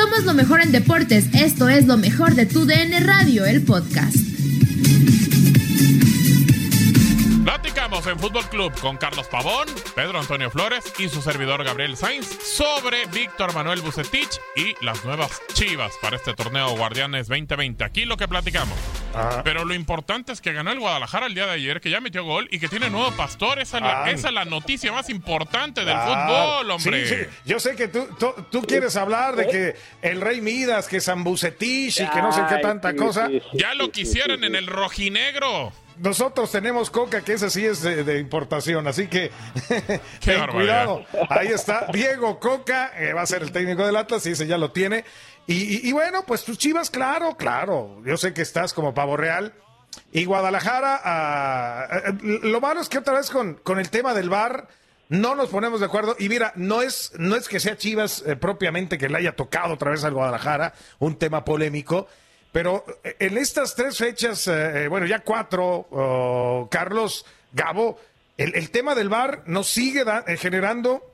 Somos lo mejor en deportes. Esto es lo mejor de tu DN Radio, el podcast. Platicamos en Fútbol Club con Carlos Pavón, Pedro Antonio Flores y su servidor Gabriel Sainz sobre Víctor Manuel Bucetich y las nuevas chivas para este torneo Guardianes 2020. Aquí lo que platicamos. Pero lo importante es que ganó el Guadalajara el día de ayer, que ya metió gol y que tiene nuevo pastor. Esa es la, Ah. esa es la noticia más importante del Ah, fútbol, hombre. sí, sí. Yo sé que tú, tú, tú quieres hablar de que el Rey Midas, que San Bucetich y que no sé qué tanta cosa. sí, Ya lo quisieran en el rojinegro. Nosotros tenemos coca, que esa sí es de, de importación, así que ten cuidado. Ahí está Diego Coca, eh, va a ser el técnico del Atlas, y ese ya lo tiene. Y, y- bueno, pues tus chivas, claro, claro. Yo sé que estás como pavo real. Y Guadalajara, ah, ah, lo malo es que otra vez con, con el tema del bar no nos ponemos de acuerdo. Y mira, no es, no es que sea Chivas eh, propiamente que le haya tocado otra vez al Guadalajara, un tema polémico. Pero en estas tres fechas, eh, bueno, ya cuatro, oh, Carlos, Gabo, el, el tema del VAR nos sigue generando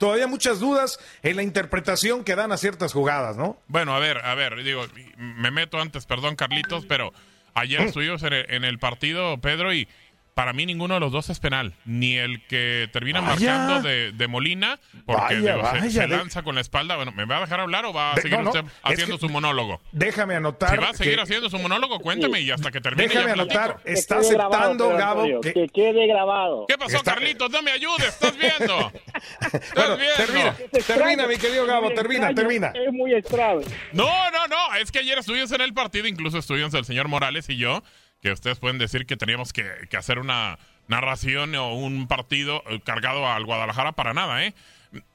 todavía muchas dudas en la interpretación que dan a ciertas jugadas, ¿no? Bueno, a ver, a ver, digo, me meto antes, perdón, Carlitos, pero ayer estuvimos en el, en el partido, Pedro, y para mí ninguno de los dos es penal. Ni el que termina Vaya. marcando de, de Molina, porque Vaya, digo, se- vaya, se, de- lanza con la espalda. Bueno, ¿me va a dejar hablar o va a De- seguir no, usted haciendo que- su monólogo? Déjame anotar. Si va a seguir que- haciendo su monólogo, cuénteme y hasta que termine Déjame ya anotar, está grabado, aceptando, Gabo, Antonio, que, que quede grabado. ¿Qué pasó, Está- Carlitos? No me ayudes, estás viendo. Estás Bueno, viendo. termina. Es extraño, Termina, mi querido Gabo, termina, extraño, termina. Es muy extraño. No, no, no. Es que ayer estuvimos en el partido, incluso estuvimos el señor Morales y yo, que ustedes pueden decir que teníamos que, que hacer una narración o un partido eh, cargado al Guadalajara para nada, ¿eh?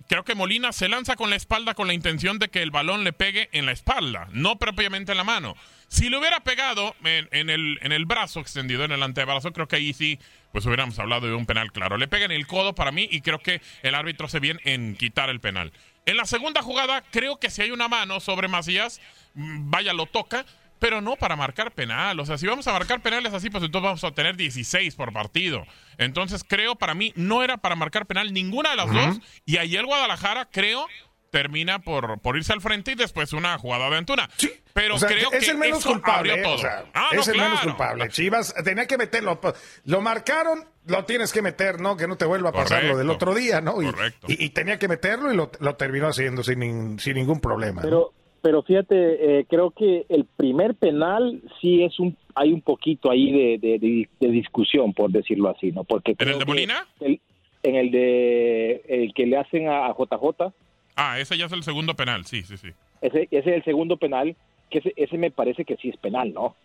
Creo que Molina se lanza con la espalda con la intención de que el balón le pegue en la espalda, no propiamente en la mano. Si le hubiera pegado en, el, en el brazo extendido, en el antebrazo, creo que ahí sí, pues hubiéramos hablado de un penal claro. Le pega en el codo para mí y creo que el árbitro hace bien en quitar el penal. En la segunda jugada, creo que si hay una mano sobre Macías, mm, vaya, lo toca, pero no para marcar penal. O sea, si vamos a marcar penales así, pues entonces vamos a tener 16 por partido. Entonces, creo para mí no era para marcar penal ninguna de las dos. Y ahí el Guadalajara, creo, termina por, por irse al frente y después una jugada de Antuna. Pero O sea, creo es que el menos eso culpable. abrió ¿eh? todo. O sea, Ah, no, es el menos culpable. Chivas tenía que meterlo. Lo marcaron, lo tienes que meter, ¿no? Que no te vuelva a pasar lo del otro día, ¿no? Y, Correcto. y- y tenía que meterlo y lo, lo terminó haciendo sin, sin ningún problema. ¿no? Pero, fíjate, eh, creo que el primer penal sí es un, hay un poquito ahí de, de- de- de discusión, por decirlo así, ¿no? Porque ¿En el de Molina? el- en el de el que le hacen a, a JJ, Ah, ese ya es el segundo penal, sí, sí, sí. ese, ese es el segundo penal, que ese, ese me parece que sí es penal, ¿no?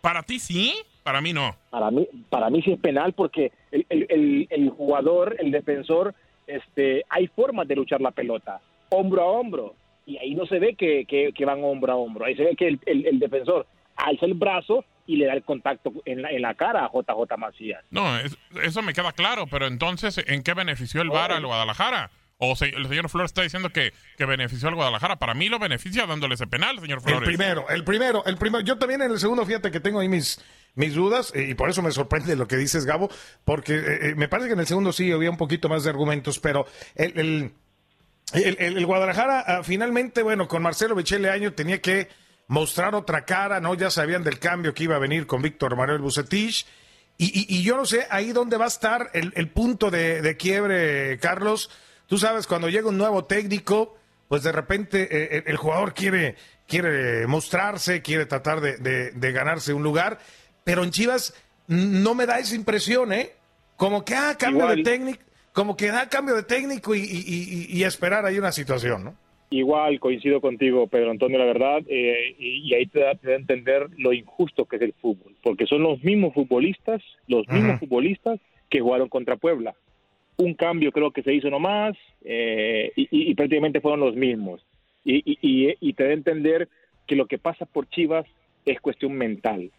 ¿Para ti sí? Para mí no. Para mí, para mí sí es penal porque el, el, el, el jugador, el defensor, este, hay formas de luchar la pelota, hombro a hombro, y ahí no se ve que, que, que van hombro a hombro, ahí se ve que el, el, el defensor alza el brazo y le da el contacto en la, en la cara a JJ Macías. No, es- eso me queda claro, pero entonces, ¿en qué benefició el VAR al Guadalajara? O se- el señor Flores está diciendo que, que benefició al Guadalajara. Para mí lo beneficia dándole ese penal, señor El Flores. primero, el primero, el primero. Yo también en el segundo, fíjate que tengo ahí mis, mis dudas eh, y por eso me sorprende lo que dices, Gabo, porque eh, eh, me parece que en el segundo sí había un poquito más de argumentos, pero el, el, el- el- el Guadalajara ah, finalmente, bueno, con Marcelo Michele Año tenía que mostrar otra cara, ¿no? Ya sabían del cambio que iba a venir con Víctor Manuel Bucetich. Y, y- y yo no sé ahí dónde va a estar el, el punto de, de quiebre, Carlos. Tú sabes, cuando llega un nuevo técnico, pues de repente eh, el, el jugador quiere, quiere mostrarse, quiere tratar de, de- de ganarse un lugar, pero en Chivas no me da esa impresión, ¿eh? Como que, ah, cambio Igual. de técnico, como que da cambio de técnico y, y- y- y esperar ahí una situación, ¿no? Igual coincido contigo, Pedro Antonio, la verdad, eh, y, y ahí te da, te da a entender lo injusto que es el fútbol, porque son los mismos futbolistas, los mismos futbolistas que jugaron contra Puebla. Un cambio creo que se hizo nomás eh, y, y- y prácticamente fueron los mismos. Y, y- y- y te da a entender que lo que pasa por Chivas es cuestión mental.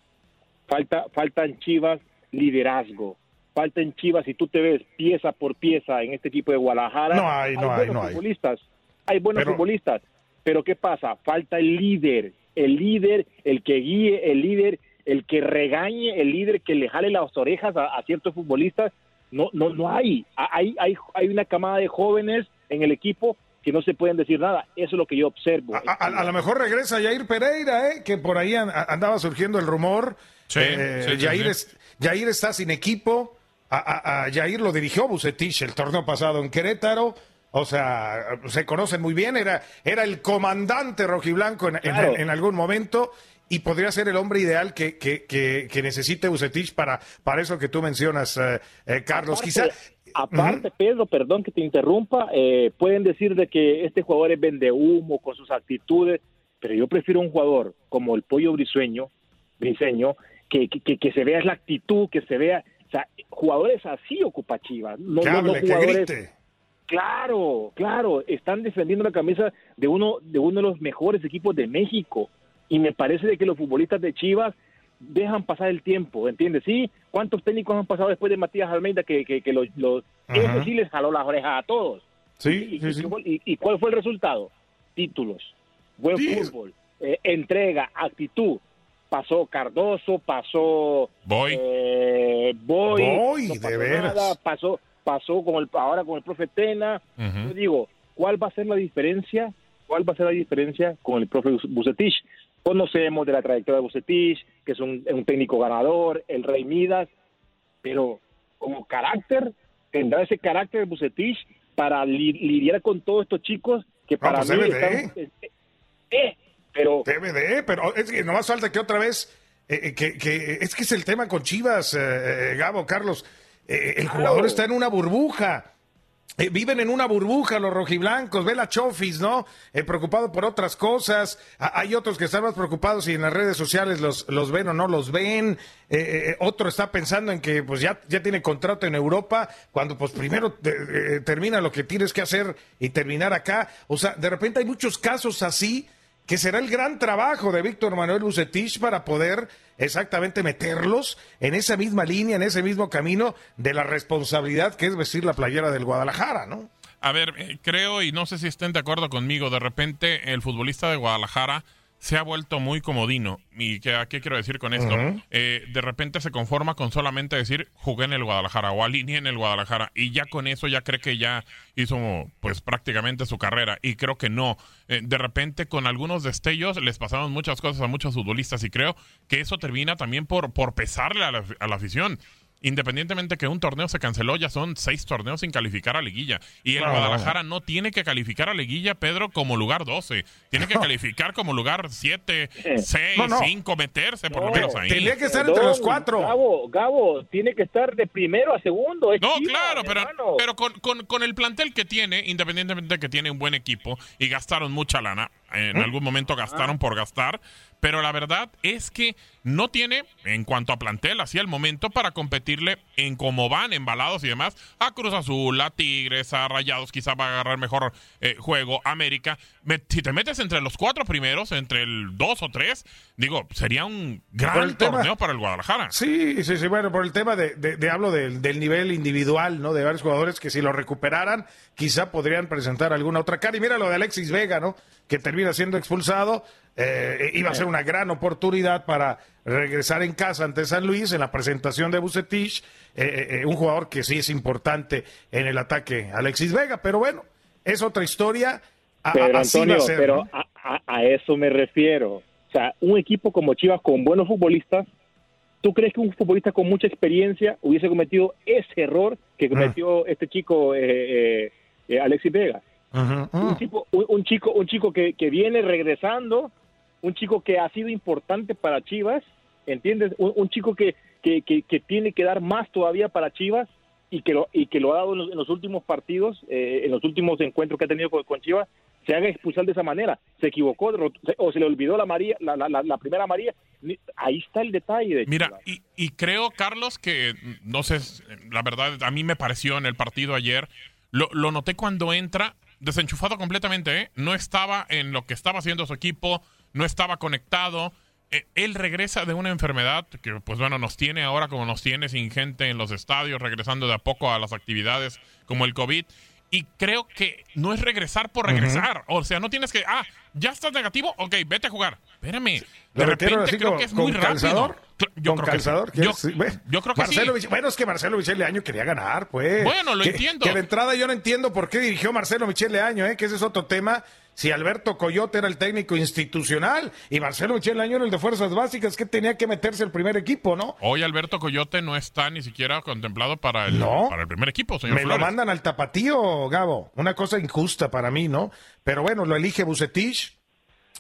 Falta, falta en Chivas liderazgo. Falta en Chivas, si tú te ves pieza por pieza en este equipo de Guadalajara, No hay, no hay, buenos no hay. futbolistas, hay buenos Pero- futbolistas, pero ¿qué pasa? Falta el líder, el líder, el que guíe, el líder, el que regañe, el líder que le jale las orejas a, a ciertos futbolistas. No, no, no hay. hay. Hay hay una camada de jóvenes en el equipo que no se pueden decir nada. Eso es lo que yo observo. A, a- a lo mejor regresa Jair Pereira, ¿eh? que por ahí an- andaba surgiendo el rumor. Sí, Eh, sí, Jair, sí. es- Jair está sin equipo. A, a- a Jair lo dirigió Bucetich el torneo pasado en Querétaro. O sea, se conocen muy bien. Era, era el comandante rojiblanco en, en- Claro. en algún momento y podría ser el hombre ideal que, que, que, que necesite Bucetich para, para eso que tú mencionas, eh, eh, Carlos. Aparte- Quizá. Aparte, Pedro, perdón que te interrumpa, eh, pueden decir de que este jugador es vende humo con sus actitudes, pero yo prefiero un jugador como el pollo briseño, briseño que, que, que- que se vea la actitud, que se vea, o sea, jugadores así ocupa Chivas, no, que no- no hable, que jugadores grite. Claro, claro, están defendiendo la camisa de uno de uno de los mejores equipos de México y me parece de que los futbolistas de Chivas dejan pasar el tiempo, ¿entiendes? Sí, ¿cuántos técnicos han pasado después de Matías Almeida que, que, que los, los ese sí les jaló las orejas a todos? Sí, ¿Y, sí, y- sí. y- y cuál fue el resultado? Títulos, buen fútbol, eh, entrega, actitud. Pasó Cardoso, pasó Voy. eh, Boy, Boy, no de pasó veras. nada, pasó, pasó con el, ahora con el profe Tena. Yo digo, ¿cuál va a ser la diferencia? ¿Cuál va a ser la diferencia con el profe Bucetich? Conocemos de la trayectoria de Bucetich, que es un, un técnico ganador, el Rey Midas, pero como carácter, tendrá ese carácter de Bucetich para li- lidiar con todos estos chicos que para pues mí de. están- eh, eh, pero Debe de, pero es que nomás falta que otra vez, eh, eh, que, que- es que es el tema con Chivas, eh, eh, Gabo, Carlos, eh, el jugador está en una burbuja. Eh, viven en una burbuja los rojiblancos, ve la Chofis, ¿no? Eh, preocupado por otras cosas. A- hay otros que están más preocupados si en las redes sociales los, los ven o no los ven. Eh, otro está pensando en que pues ya, ya tiene contrato en Europa, cuando pues primero te- termina lo que tienes que hacer y terminar acá. O sea, de repente hay muchos casos así que será el gran trabajo de Víctor Manuel Bucetich para poder exactamente meterlos en esa misma línea, en ese mismo camino de la responsabilidad que es vestir la playera del Guadalajara, ¿no? A ver, eh, creo y no sé si estén de acuerdo conmigo, de repente el futbolista de Guadalajara se ha vuelto muy comodino. ¿Y qué, qué quiero decir con esto? Eh, de repente se conforma con solamente decir jugué en el Guadalajara o alineé en el Guadalajara y ya con eso ya cree que ya hizo pues prácticamente su carrera y creo que no. Eh, de repente con algunos destellos les pasaron muchas cosas a muchos futbolistas y creo que eso termina también por, por pesarle a la, a la afición. Independientemente que un torneo se canceló, ya son seis torneos sin calificar a liguilla. Y el No. Guadalajara no tiene que calificar a liguilla, Pedro, como lugar 12. Tiene que calificar como lugar 7, 6, No, no. 5, meterse por lo No, menos ahí. Tendría que estar entre los cuatro. Gabo, Gabo, tiene que estar de primero a segundo. es No, claro, pero, hermano. pero con, con- con el plantel que tiene, independientemente de que tiene un buen equipo y gastaron mucha lana, en algún momento gastaron por gastar, pero la verdad es que no tiene, en cuanto a plantel, hacia el momento, para competirle en cómo van, embalados y demás, a Cruz Azul, a Tigres, a Rayados, quizá va a agarrar mejor eh, juego, América. Me- si te metes entre los cuatro primeros, entre el dos o tres, digo, sería un gran tema- torneo para el Guadalajara. Sí, sí, sí, bueno, por el tema de, de- de- hablo del, del nivel individual, ¿no? De varios jugadores que si lo recuperaran, quizá podrían presentar alguna otra cara. Y mira lo de Alexis Vega, ¿no? Que termina siendo expulsado. eh, iba a ser una gran oportunidad para regresar en casa ante San Luis en la presentación de Bucetich. eh, eh, eh, un jugador que sí es importante en el ataque, Alexis Vega. Pero bueno, es otra historia. A- va Antonio, a ser, pero ¿no? a, a- a eso me refiero. O sea, un equipo como Chivas con buenos futbolistas, ¿tú crees que un futbolista con mucha experiencia hubiese cometido ese error que cometió este chico eh, eh, eh, Alexis Vega? Ujú, Un, ujú. tipo, un, un chico, un chico que, que viene regresando, un chico que ha sido importante para Chivas, ¿entiendes? Un, un chico que, que, tiene que dar más todavía para Chivas y que lo, y que lo ha dado en los, en los últimos partidos, eh, en los últimos encuentros que ha tenido con, con Chivas, se haga expulsar de esa manera. Se equivocó o se le olvidó la María, la, la, primera María. Ahí está el detalle de Mira, y, y creo, Carlos, que no sé, la verdad, a mí me pareció en el partido ayer, lo, lo noté cuando entra, desenchufado completamente, ¿eh? No estaba en lo que estaba haciendo su equipo, no estaba conectado. Eh, él regresa de una enfermedad que, pues bueno, nos tiene ahora como nos tiene, sin gente en los estadios, regresando de a poco a las actividades como el COVID. Y creo que no es regresar por regresar. O sea, no tienes que, ah, ya estás negativo, ok, vete a jugar. Espérame. ¿Lo De repente creo con- que es muy rápido. calzador? Yo ¿Con creo que sí. calzador? Yo, ¿Quieres? Sí, bueno. yo creo que Marcelo sí. Mich- Bueno, es que Marcelo Michel Leaño quería ganar, pues. Bueno, lo Que- entiendo. Que de entrada yo no entiendo por qué dirigió Marcelo Michel Leaño, ¿eh? que ese es otro tema. Si Alberto Coyote era el técnico institucional y Marcelo Michel Leaño era el de fuerzas básicas, que tenía que meterse el primer equipo, ¿no? Hoy Alberto Coyote no está ni siquiera contemplado para el, No. para el primer equipo, señor Me lo mandan al tapatío, Gabo. Una cosa injusta para mí, ¿no? Pero bueno, lo elige Bucetich.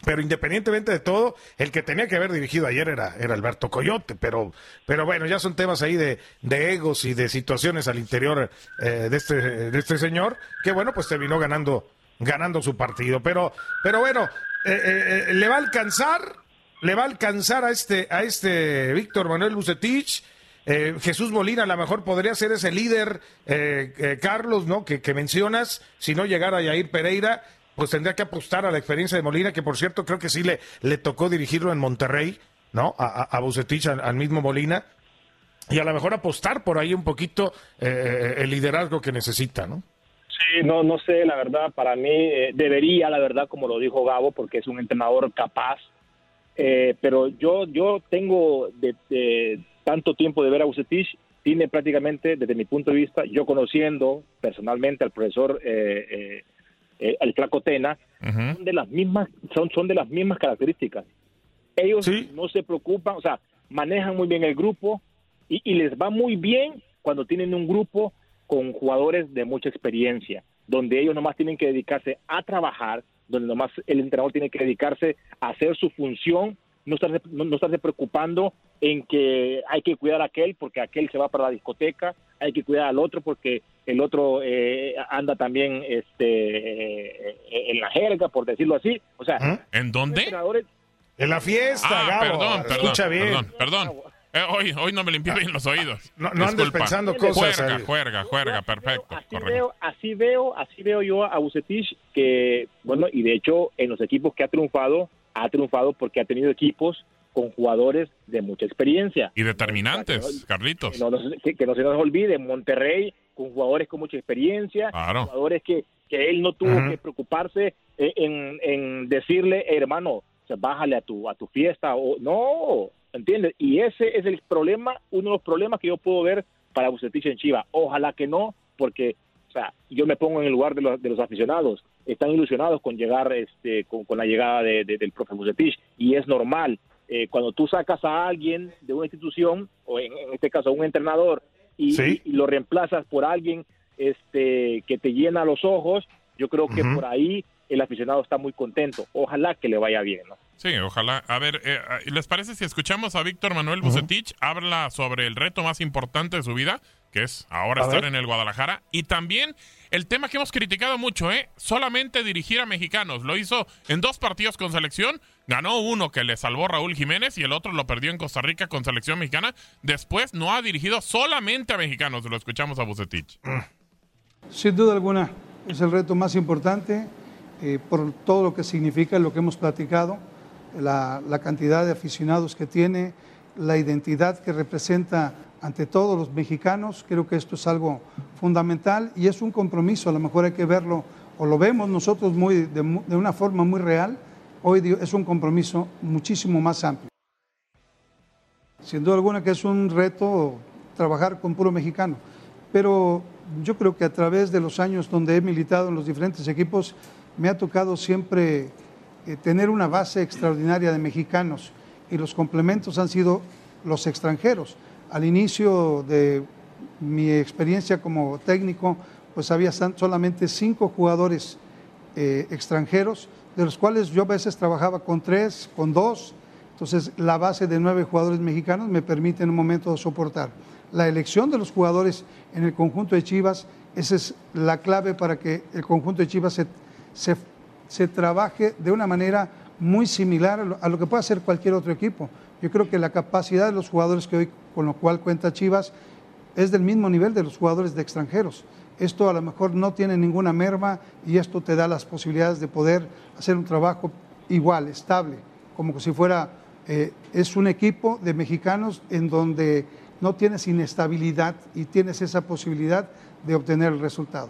Pero independientemente de todo, el que tenía que haber dirigido ayer era, era Alberto Coyote. Pero, pero bueno, ya son temas ahí de, de egos y de situaciones al interior eh, de, este, de este señor, que bueno, pues terminó ganando, ganando su partido. Pero, pero bueno, eh, eh, le va a alcanzar, le va a alcanzar a este, a este Víctor Manuel Bucetich. Eh, Jesús Molina a lo mejor podría ser ese líder, eh, eh, Carlos, ¿no? Que, que mencionas, si no llegara Yair Pereira, pues tendría que apostar a la experiencia de Molina, que por cierto creo que sí le, le tocó dirigirlo en Monterrey, ¿no? A, a, Bucetich, al, mismo Molina, y a lo mejor apostar por ahí un poquito eh, el liderazgo que necesita, ¿no? Sí, no, no sé, la verdad, para mí eh, debería, la verdad, como lo dijo Gabo, porque es un entrenador capaz, eh, pero yo, yo tengo de, tanto tiempo de ver a Bucetich, tiene prácticamente, desde mi punto de vista, yo conociendo personalmente al profesor eh, eh, eh, el Flaco Tena, Ujú. son de las mismas, son, son de las mismas características. Ellos Sí. no se preocupan, o sea, manejan muy bien el grupo y, y les va muy bien cuando tienen un grupo con jugadores de mucha experiencia, donde ellos nomás tienen que dedicarse a trabajar, donde nomás el entrenador tiene que dedicarse a hacer su función, no estarse, no, no estarse preocupando en que hay que cuidar a aquel porque aquel se va para la discoteca, hay que cuidar al otro porque el otro eh, anda también este, eh, en la jerga, por decirlo así. O sea, ¿Mm? ¿En dónde? En la fiesta, Ah, Gabo. perdón, perdón. Escucha bien. Perdón, perdón. Eh, hoy, hoy no me limpié bien los oídos. No- no andes pensando cosas Juerga, ahí. juerga, juerga, perfecto. así correcto. veo, así veo, así veo yo a Bucetich que, bueno, y de hecho en los equipos que ha triunfado, ha triunfado porque ha tenido equipos con jugadores de mucha experiencia. Y determinantes, Carlitos. Que no, nos- que- que no se nos olvide, Monterrey con jugadores con mucha experiencia, Claro. jugadores que, que él no tuvo que preocuparse en, en decirle, "Eh, hermano, o sea, bájale a tu a tu fiesta o no, ¿entiendes? Y ese es el problema, uno de los problemas que yo puedo ver para Bucetich en Chivas. Ojalá que no, porque o sea, yo me pongo en el lugar de los, de los aficionados. Están ilusionados con llegar, este, con, con la llegada de- de- del profe Bucetich y es normal. Eh, cuando tú sacas a alguien de una institución, o en, en este caso a un entrenador, y, Sí. y lo reemplazas por alguien este, que te llena los ojos, yo creo que por ahí el aficionado está muy contento. Ojalá que le vaya bien, ¿no? Sí, ojalá. A ver, eh, ¿les parece si escuchamos a Víctor Manuel Bucetich? Habla sobre el reto más importante de su vida, que es ahora A estar ver. en el Guadalajara. Y también el tema que hemos criticado mucho, ¿eh? Solamente dirigir a mexicanos. Lo hizo en dos partidos con selección. Ganó uno que le salvó Raúl Jiménez y el otro lo perdió en Costa Rica con selección mexicana. Después no ha dirigido solamente a mexicanos. Lo escuchamos a Bucetich. Sin duda alguna, es el reto más importante eh, por todo lo que significa, lo que hemos platicado, la, cantidad de aficionados que tiene, la identidad que representa ante todos los mexicanos. Creo que esto es algo fundamental y es un compromiso. A lo mejor hay que verlo, o lo vemos nosotros muy, de, de una forma muy real. Hoy es un compromiso muchísimo más amplio. Sin duda alguna que es un reto trabajar con puro mexicano, pero yo creo que a través de los años donde he militado en los diferentes equipos, me ha tocado siempre eh, tener una base extraordinaria de mexicanos y los complementos han sido los extranjeros. Al inicio de mi experiencia como técnico, pues había solamente cinco jugadores eh, extranjeros, de los cuales yo a veces trabajaba con tres, con dos. Entonces, la base de nueve jugadores mexicanos me permite en un momento soportar. La elección de los jugadores en el conjunto de Chivas, esa es la clave para que el conjunto de Chivas se, se, se trabaje de una manera muy similar a lo, que puede hacer cualquier otro equipo. Yo creo que la capacidad de los jugadores que hoy con lo cual cuenta Chivas es del mismo nivel de los jugadores de extranjeros. Esto a lo mejor no tiene ninguna merma y esto te da las posibilidades de poder hacer un trabajo igual, estable, como si fuera, eh, es un equipo de mexicanos en donde no tienes inestabilidad y tienes esa posibilidad de obtener el resultado.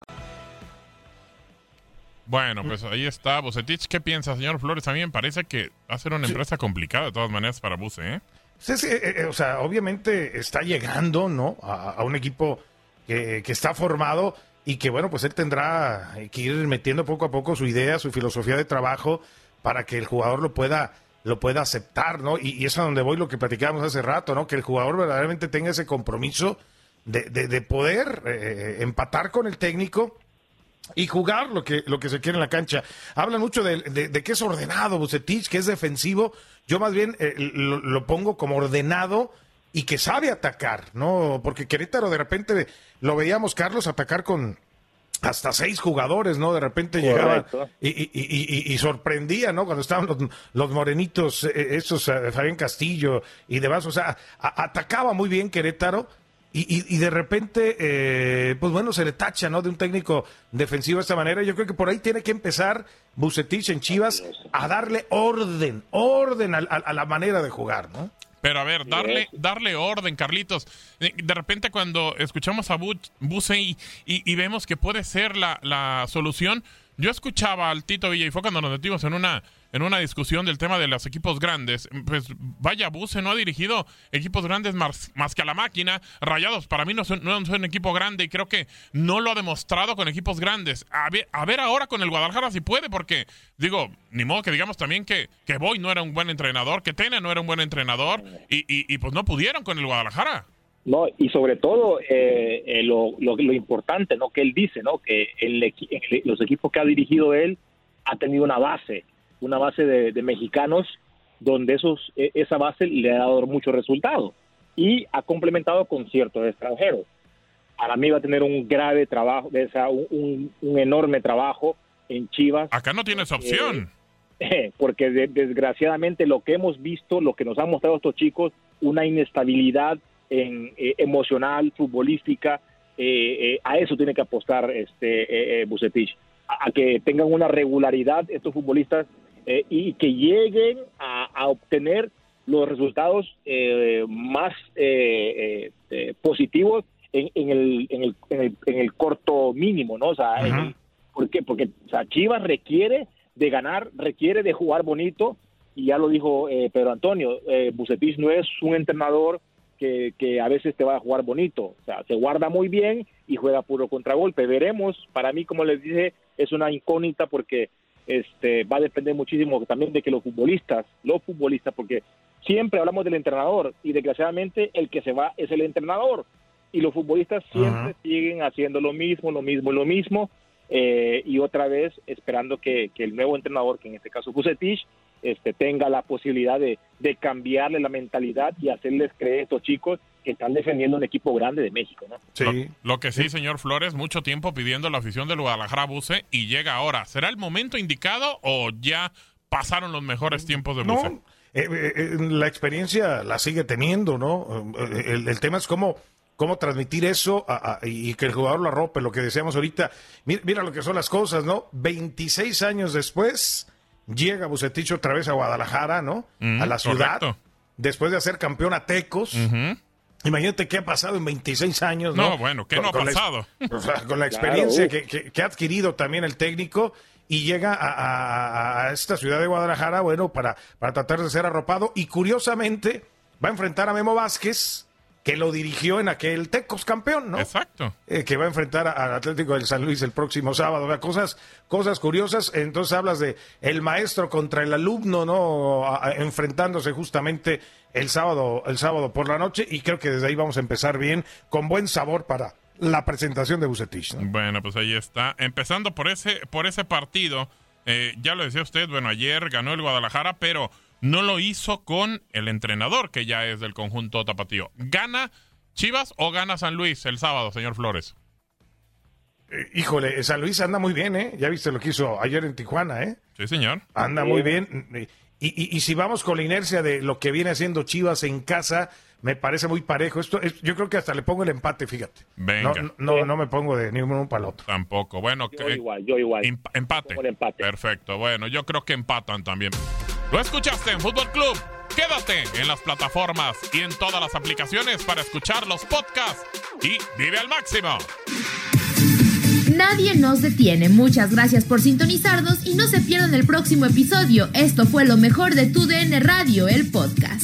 Bueno, pues ahí está Bucetich. ¿Qué piensa, señor Flores? A mí me parece que va a ser una empresa complicada de todas maneras para Buce, ¿eh? Sí, sí, eh, eh, o sea, obviamente está llegando, ¿no? A, a un equipo que, que está formado y que, bueno, pues él tendrá que ir metiendo poco a poco su idea, su filosofía de trabajo para que el jugador lo pueda lo pueda aceptar, ¿no? Y, y es a donde voy lo que platicábamos hace rato, ¿no? Que el jugador verdaderamente tenga ese compromiso de, de- de poder eh, empatar con el técnico y jugar lo que, lo que se quiere en la cancha. Hablan mucho de, de- de que es ordenado Bucetich, que es defensivo. Yo más bien eh, lo, lo pongo como ordenado y que sabe atacar, ¿no? Porque Querétaro de repente lo veíamos, Carlos, atacar con hasta seis jugadores, ¿no? De repente llegaba y, y- y- y- y sorprendía, ¿no? Cuando estaban los, los morenitos, eh, esos, eh, Fabián Castillo y demás, o sea, a- atacaba muy bien Querétaro y, y- y de repente, eh, pues bueno, se le tacha, ¿no? De un técnico defensivo de esta manera. Yo creo que por ahí tiene que empezar Bucetich en Chivas a darle orden, orden a, a- a la manera de jugar, ¿no? Pero a ver, darle, darle orden, Carlitos. Eh, De repente cuando escuchamos a Bu- Buse y, y- y vemos que puede ser la, la solución, yo escuchaba al Tito Villa y fue cuando nos metimos en una, en una discusión del tema de los equipos grandes. Pues vaya, Buse no ha dirigido equipos grandes más, más que a la máquina. Rayados para mí no son, no son un equipo grande y creo que no lo ha demostrado con equipos grandes. A ver, a ver ahora con el Guadalajara si puede, porque digo, ni modo que digamos también que, que Boy no era un buen entrenador, que Tena no era un buen entrenador y, y, pues no pudieron con el Guadalajara. No, y sobre todo eh, eh, lo, lo, importante, ¿no? Que él dice, ¿no? Que el- los equipos que ha dirigido él ha tenido una base, una base de, de mexicanos donde esos, e- esa base le ha dado muchos resultados y ha complementado con ciertos extranjeros. Para mí va a tener un grave trabajo, o sea, un, un- enorme trabajo en Chivas. Acá no tienes opción. porque de- desgraciadamente lo que hemos visto, lo que nos han mostrado estos chicos, una inestabilidad en, eh, emocional, futbolística, eh, eh, a eso tiene que apostar este eh, eh, Bucetich, a, a que tengan una regularidad estos futbolistas eh, y que lleguen a, a obtener los resultados eh, más eh, eh, positivos en, en, el, en, el, en, el, en el corto mínimo, ¿no? O sea, en el- ¿por qué? Porque o sea, Chivas requiere de ganar, requiere de jugar bonito, y ya lo dijo eh, Pedro Antonio, eh, Bucetich no es un entrenador que, que a veces te va a jugar bonito, o sea, se guarda muy bien y juega puro contragolpe. Veremos, para mí, como les dije, es una incógnita porque este va a depender muchísimo también de que los futbolistas, los futbolistas, porque siempre hablamos del entrenador y desgraciadamente el que se va es el entrenador. Y los futbolistas siempre siguen haciendo lo mismo, lo mismo, lo mismo eh, y otra vez esperando que, que el nuevo entrenador, que en este caso Bucetich, este, tenga la posibilidad de, de cambiarle la mentalidad y hacerles creer a estos chicos que están defendiendo un equipo grande de México, ¿no? Lo, lo que sí, señor Flores, mucho tiempo pidiendo la afición del Guadalajara Buce y llega ahora. ¿Será el momento indicado o ya pasaron los mejores tiempos de Buce? No, eh, eh, eh, la experiencia la sigue teniendo, ¿no? El, el tema es cómo, cómo transmitir eso a- a- y que el jugador lo arrope, lo que decíamos ahorita. Mira, mira lo que son las cosas, ¿no? 26 años después llega Bucetich otra vez a Guadalajara, ¿no? Mm, a la ciudad. correcto. Después de hacer campeón a Tecos. Imagínate qué ha pasado en 26 años, ¿no? No, bueno, ¿qué no ha la pasado? o sea, con la experiencia que, que- que ha adquirido también el técnico y llega a, a- a esta ciudad de Guadalajara, bueno, para, para tratar de ser arropado. Y curiosamente va a enfrentar a Memo Vázquez, que lo dirigió en aquel Tecos campeón, ¿no? Exacto. Eh, que va a enfrentar al Atlético del San Luis el próximo sábado. O sea, cosas, cosas curiosas. Entonces hablas de el maestro contra el alumno, ¿no? A- a- enfrentándose justamente el sábado, el sábado por la noche. Y creo que desde ahí vamos a empezar bien, con buen sabor para la presentación de Bucetich. ¿no? Bueno, pues ahí está. Empezando por ese, por ese partido, eh, ya lo decía usted, bueno, ayer ganó el Guadalajara, pero no lo hizo con el entrenador, que ya es del conjunto tapatío. ¿Gana Chivas o gana San Luis el sábado, señor Flores? Eh, híjole, San Luis anda muy bien, ¿eh? Ya viste lo que hizo ayer en Tijuana, ¿eh? Sí, señor. Anda muy bien. Y, y- y si vamos con la inercia de lo que viene haciendo Chivas en casa, me parece muy parejo. Esto es- yo creo que hasta le pongo el empate, fíjate. Venga. No, no, no me pongo de ninguno para el otro. Tampoco. Bueno, Yo que- igual, yo igual. Em- empate. Perfecto. Bueno, yo creo que empatan también. Lo escuchaste en Fútbol Club. Quédate en las plataformas y en todas las aplicaciones para escuchar los podcasts y vive al máximo. Nadie nos detiene. Muchas gracias por sintonizarnos y no se pierdan el próximo episodio. Esto fue lo mejor de Tu DN Radio, el podcast.